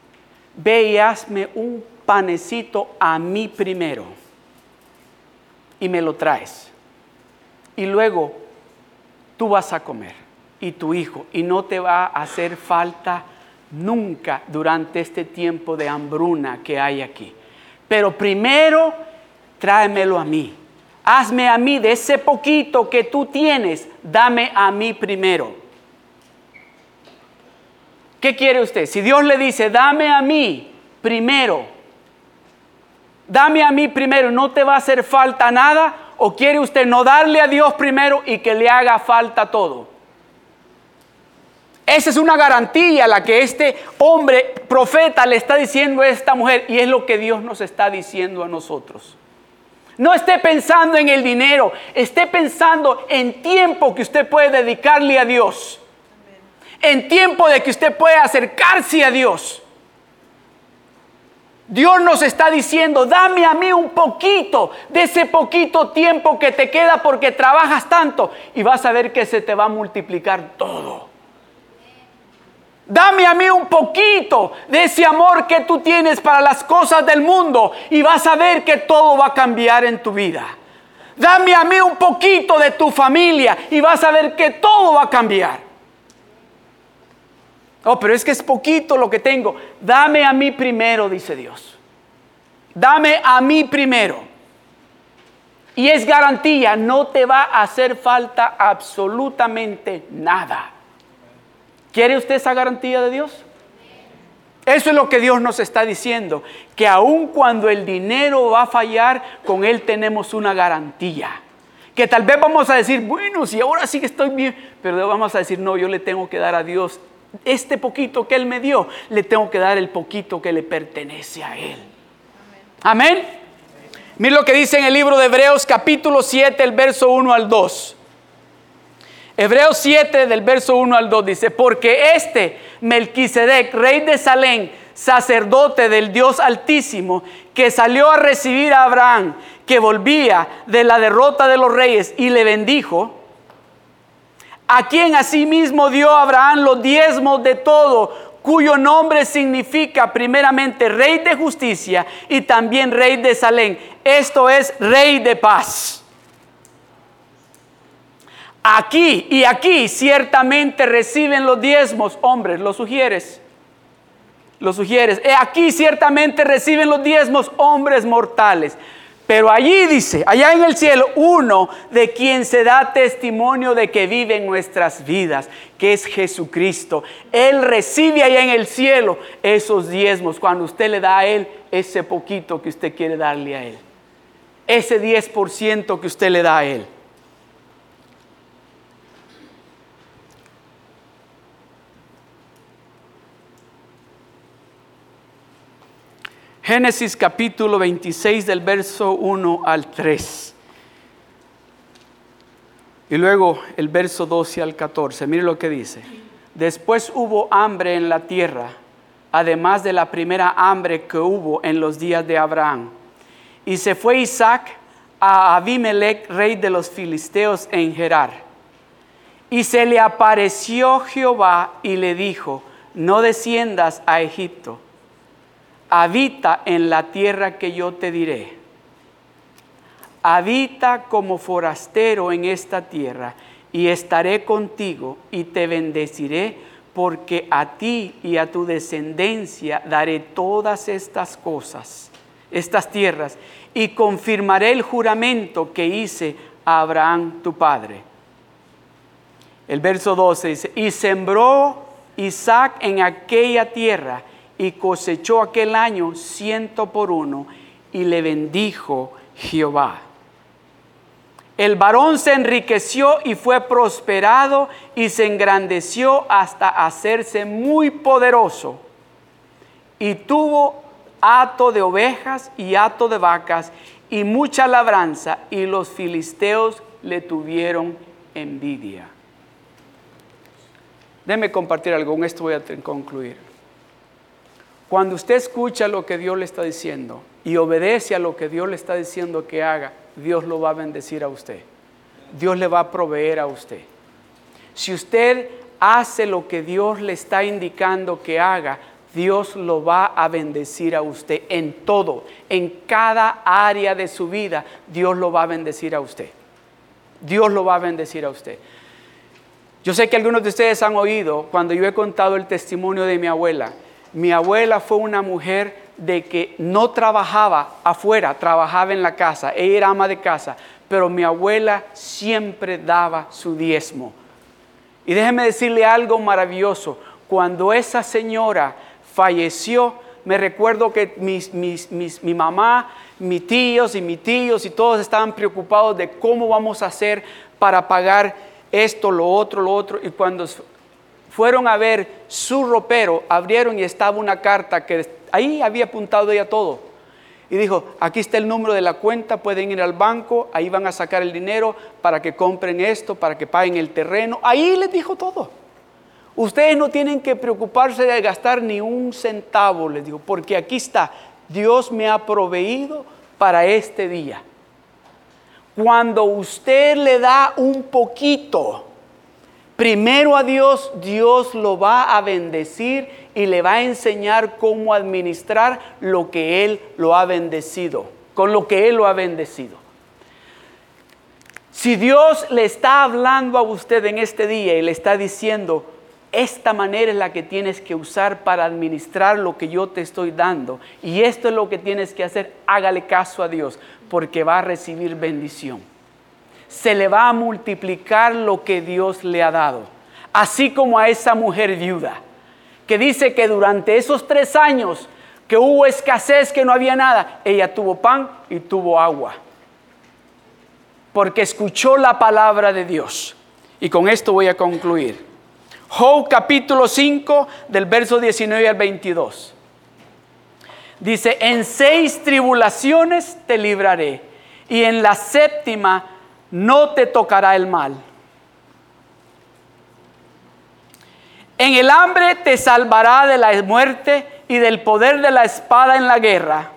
ve y hazme un panecito a mí primero y me lo traes. Y luego tú vas a comer y tu hijo y no te va a hacer falta nunca durante este tiempo de hambruna que hay aquí. Pero primero, tráemelo a mí. Hazme a mí de ese poquito que tú tienes, dame a mí primero. ¿Qué quiere usted? Si Dios le dice, dame a mí primero, dame a mí primero, no te va a hacer falta nada, o quiere usted no darle a Dios primero y que le haga falta todo. Esa es una garantía la que este hombre profeta le está diciendo a esta mujer y es lo que Dios nos está diciendo a nosotros. No esté pensando en el dinero, esté pensando en tiempo que usted puede dedicarle a Dios. En tiempo de que usted puede acercarse a Dios. Dios nos está diciendo, dame a mí un poquito de ese poquito tiempo que te queda porque trabajas tanto y vas a ver que se te va a multiplicar todo. Dame a mí un poquito de ese amor que tú tienes para las cosas del mundo y vas a ver que todo va a cambiar en tu vida. Dame a mí un poquito de tu familia y vas a ver que todo va a cambiar. Oh, pero es que es poquito lo que tengo. Dame a mí primero, dice Dios. Dame a mí primero. Y es garantía, no te va a hacer falta absolutamente nada. ¿Quiere usted esa garantía de Dios? Eso es lo que Dios nos está diciendo, que aun cuando el dinero va a fallar, con Él tenemos una garantía. Que tal vez vamos a decir, bueno, si ahora sí que estoy bien, pero vamos a decir, no, yo le tengo que dar a Dios este poquito que Él me dio, le tengo que dar el poquito que le pertenece a Él. Amén. Mira lo que dice en el libro de Hebreos capítulo 7, el verso 1 al 2. Hebreos 7 del verso 1 al 2 dice, porque este Melquisedec, rey de Salem, sacerdote del Dios Altísimo, que salió a recibir a Abraham, que volvía de la derrota de los reyes y le bendijo, a quien asimismo dio a Abraham los diezmos de todo, cuyo nombre significa primeramente rey de justicia y también rey de Salem, esto es rey de paz. Aquí y aquí ciertamente reciben los diezmos, hombres, los sugieres. Los sugieres. Aquí ciertamente reciben los diezmos, hombres mortales. Pero allí dice, allá en el cielo, uno de quien se da testimonio de que vive en nuestras vidas, que es Jesucristo. Él recibe allá en el cielo esos diezmos cuando usted le da a Él ese poquito que usted quiere darle a Él. Ese 10% que usted le da a Él. Génesis capítulo 26 del verso 1 al 3. Y luego el verso 12 al 14. Mire lo que dice. Después hubo hambre en la tierra, además de la primera hambre que hubo en los días de Abraham. Y se fue Isaac a Abimelech, rey de los filisteos en Gerar. Y se le apareció Jehová y le dijo, no desciendas a Egipto habita en la tierra que yo te diré. Habita como forastero en esta tierra y estaré contigo y te bendeciré porque a ti y a tu descendencia daré todas estas cosas, estas tierras, y confirmaré el juramento que hice a Abraham tu padre. El verso 12 dice, y sembró Isaac en aquella tierra, y cosechó aquel año ciento por uno y le bendijo Jehová. El varón se enriqueció y fue prosperado y se engrandeció hasta hacerse muy poderoso. Y tuvo hato de ovejas y hato de vacas y mucha labranza y los filisteos le tuvieron envidia. Déme compartir algo, con esto voy a concluir. Cuando usted escucha lo que Dios le está diciendo y obedece a lo que Dios le está diciendo que haga, Dios lo va a bendecir a usted. Dios le va a proveer a usted. Si usted hace lo que Dios le está indicando que haga, Dios lo va a bendecir a usted en todo, en cada área de su vida, Dios lo va a bendecir a usted. Dios lo va a bendecir a usted. Yo sé que algunos de ustedes han oído cuando yo he contado el testimonio de mi abuela. Mi abuela fue una mujer de que no trabajaba afuera, trabajaba en la casa. Ella era ama de casa, pero mi abuela siempre daba su diezmo. Y déjeme decirle algo maravilloso. Cuando esa señora falleció, me recuerdo que mi mamá, mis tíos y mis tíos y todos estaban preocupados de cómo vamos a hacer para pagar esto, lo otro, lo otro. Y cuando fueron a ver su ropero, abrieron y estaba una carta que ahí había apuntado ella todo. Y dijo, aquí está el número de la cuenta, pueden ir al banco, ahí van a sacar el dinero para que compren esto, para que paguen el terreno. Ahí les dijo todo. Ustedes no tienen que preocuparse de gastar ni un centavo, les digo, porque aquí está, Dios me ha proveído para este día. Cuando usted le da un poquito, primero a Dios, Dios lo va a bendecir y le va a enseñar cómo administrar lo que Él lo ha bendecido, con lo que Él lo ha bendecido. Si Dios le está hablando a usted en este día y le está diciendo, esta manera es la que tienes que usar para administrar lo que yo te estoy dando. Y esto es lo que tienes que hacer. Hágale caso a Dios porque va a recibir bendición. Se le va a multiplicar lo que Dios le ha dado. Así como a esa mujer viuda, que dice que durante esos tres años que hubo escasez, que no había nada, ella tuvo pan y tuvo agua. Porque escuchó la palabra de Dios. Y con esto voy a concluir. Job capítulo 5 del verso 19 al 22. Dice, en seis tribulaciones te libraré y en la séptima no te tocará el mal. En el hambre te salvará de la muerte y del poder de la espada en la guerra.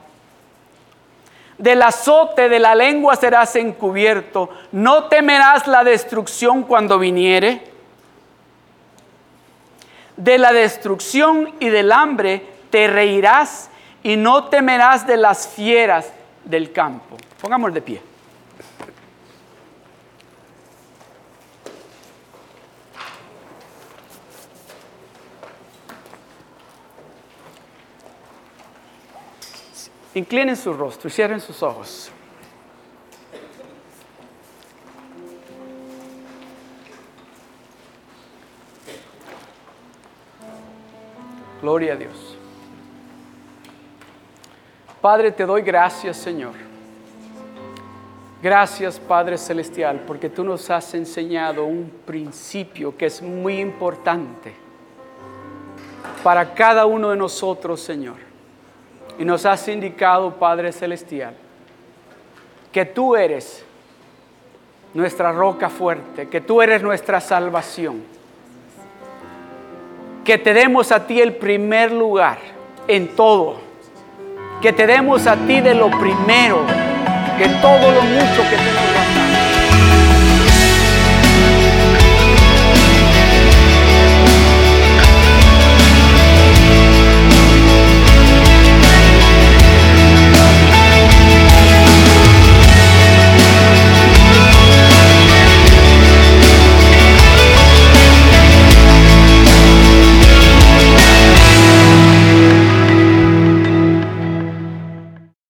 Del azote de la lengua serás encubierto. No temerás la destrucción cuando viniere. De la destrucción y del hambre te reirás y no temerás de las fieras del campo. Pongamos de pie. Inclinen su rostro y cierren sus ojos. Gloria a Dios. Padre, te doy gracias, Señor. Gracias, Padre Celestial, porque tú nos has enseñado un principio que es muy importante para cada uno de nosotros, Señor. Y nos has indicado, Padre Celestial, que tú eres nuestra roca fuerte, que tú eres nuestra salvación. Que te demos a ti el primer lugar en todo que te demos a ti de lo primero, que todo lo mucho que tenemos